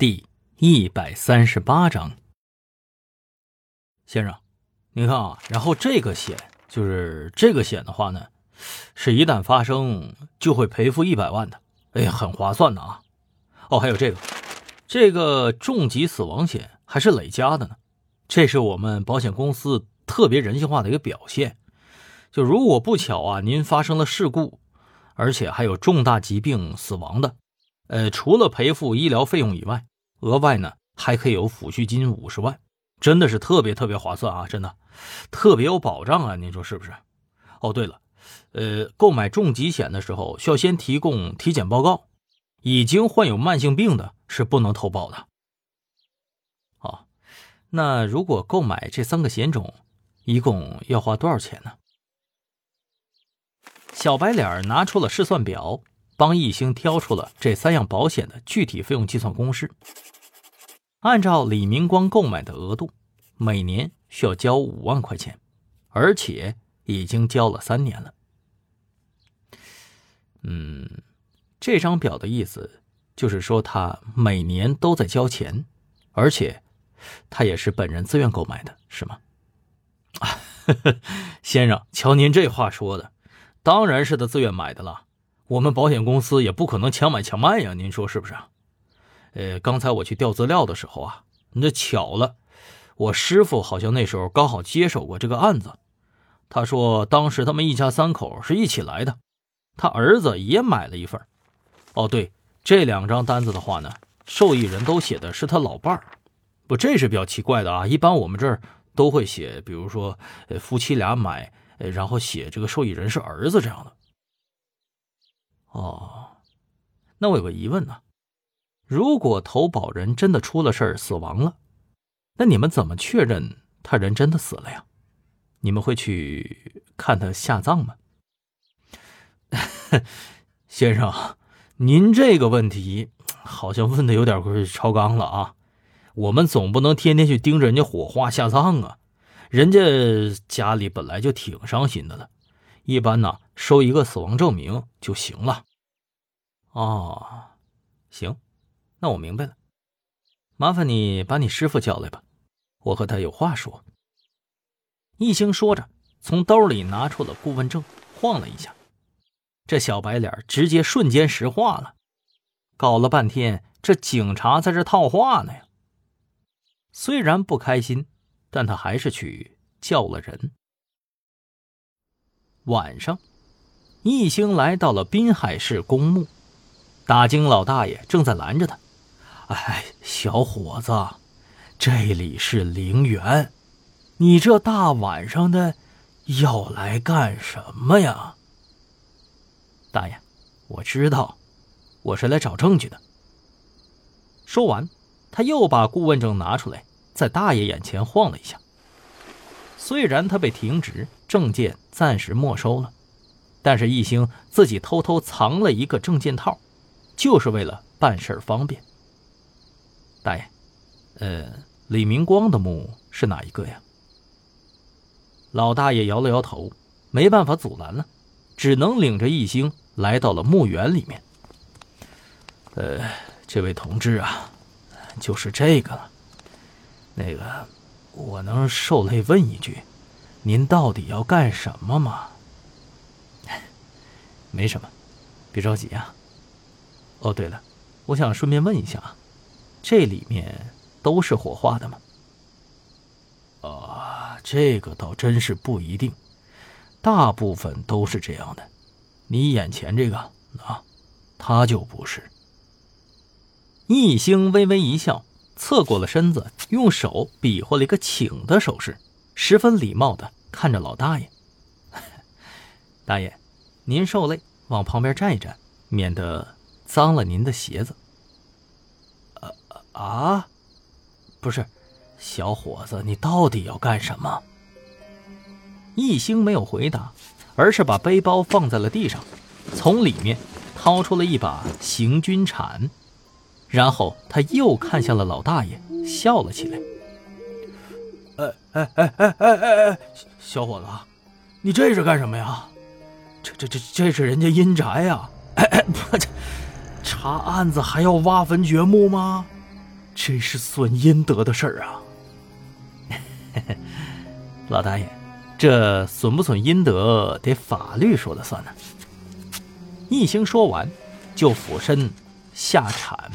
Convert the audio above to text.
第一百三十八章，先生，您看啊，然后这个险就是这个险的话呢，是一旦发生就会赔付一百万的，哎，很划算的啊。哦，还有这个，这个重疾死亡险还是累加的呢，这是我们保险公司特别人性化的一个表现。就如果不巧啊，您发生了事故，而且还有重大疾病死亡的，呃，除了赔付医疗费用以外，额外呢，还可以有抚恤金五十万，真的是特别特别划算啊！真的，特别有保障啊！您说是不是？哦，对了，呃，购买重疾险的时候需要先提供体检报告，已经患有慢性病的是不能投保的。好，那如果购买这三个险种，一共要花多少钱呢？小白脸拿出了试算表。帮易星挑出了这三样保险的具体费用计算公式。按照李明光购买的额度，每年需要交五万块钱，而且已经交了三年了。嗯，这张表的意思就是说他每年都在交钱，而且他也是本人自愿购买的，是吗？啊，先生，瞧您这话说的，当然是他自愿买的了。我们保险公司也不可能强买强卖呀，您说是不是？呃，刚才我去调资料的时候啊，那巧了，我师傅好像那时候刚好接手过这个案子。他说当时他们一家三口是一起来的，他儿子也买了一份。哦，对，这两张单子的话呢，受益人都写的是他老伴儿，不，这是比较奇怪的啊。一般我们这儿都会写，比如说，呃，夫妻俩买，呃，然后写这个受益人是儿子这样的。哦，那我有个疑问呢，如果投保人真的出了事儿死亡了，那你们怎么确认他人真的死了呀？你们会去看他下葬吗？先生，您这个问题好像问的有点超纲了啊！我们总不能天天去盯着人家火化下葬啊，人家家里本来就挺伤心的了。一般呢，收一个死亡证明就行了。哦，行，那我明白了。麻烦你把你师傅叫来吧，我和他有话说。一兴说着，从兜里拿出了顾问证，晃了一下，这小白脸直接瞬间石化了。搞了半天，这警察在这套话呢呀。虽然不开心，但他还是去叫了人。晚上，一兴来到了滨海市公墓，打更老大爷正在拦着他。哎，小伙子，这里是陵园，你这大晚上的要来干什么呀？大爷，我知道，我是来找证据的。说完，他又把顾问证拿出来，在大爷眼前晃了一下。虽然他被停职。证件暂时没收了，但是一兴自己偷偷藏了一个证件套，就是为了办事方便。大爷，呃，李明光的墓是哪一个呀？老大爷摇了摇头，没办法阻拦了，只能领着一星来到了墓园里面。呃，这位同志啊，就是这个了。那个，我能受累问一句？您到底要干什么吗？没什么，别着急啊。哦，对了，我想顺便问一下啊，这里面都是火化的吗？啊，这个倒真是不一定，大部分都是这样的。你眼前这个啊，他就不是。易星微微一笑，侧过了身子，用手比划了一个请的手势。十分礼貌的看着老大爷，大爷，您受累，往旁边站一站，免得脏了您的鞋子。啊，不是，小伙子，你到底要干什么？一星没有回答，而是把背包放在了地上，从里面掏出了一把行军铲，然后他又看向了老大爷，笑了起来。哎哎哎哎哎哎哎，小伙子，你这是干什么呀？这这这这是人家阴宅呀！哎哎，不这查案子还要挖坟掘墓吗？这是损阴德的事儿啊！老大爷，这损不损阴德得法律说了算呢。一兴说完，就俯身下铲。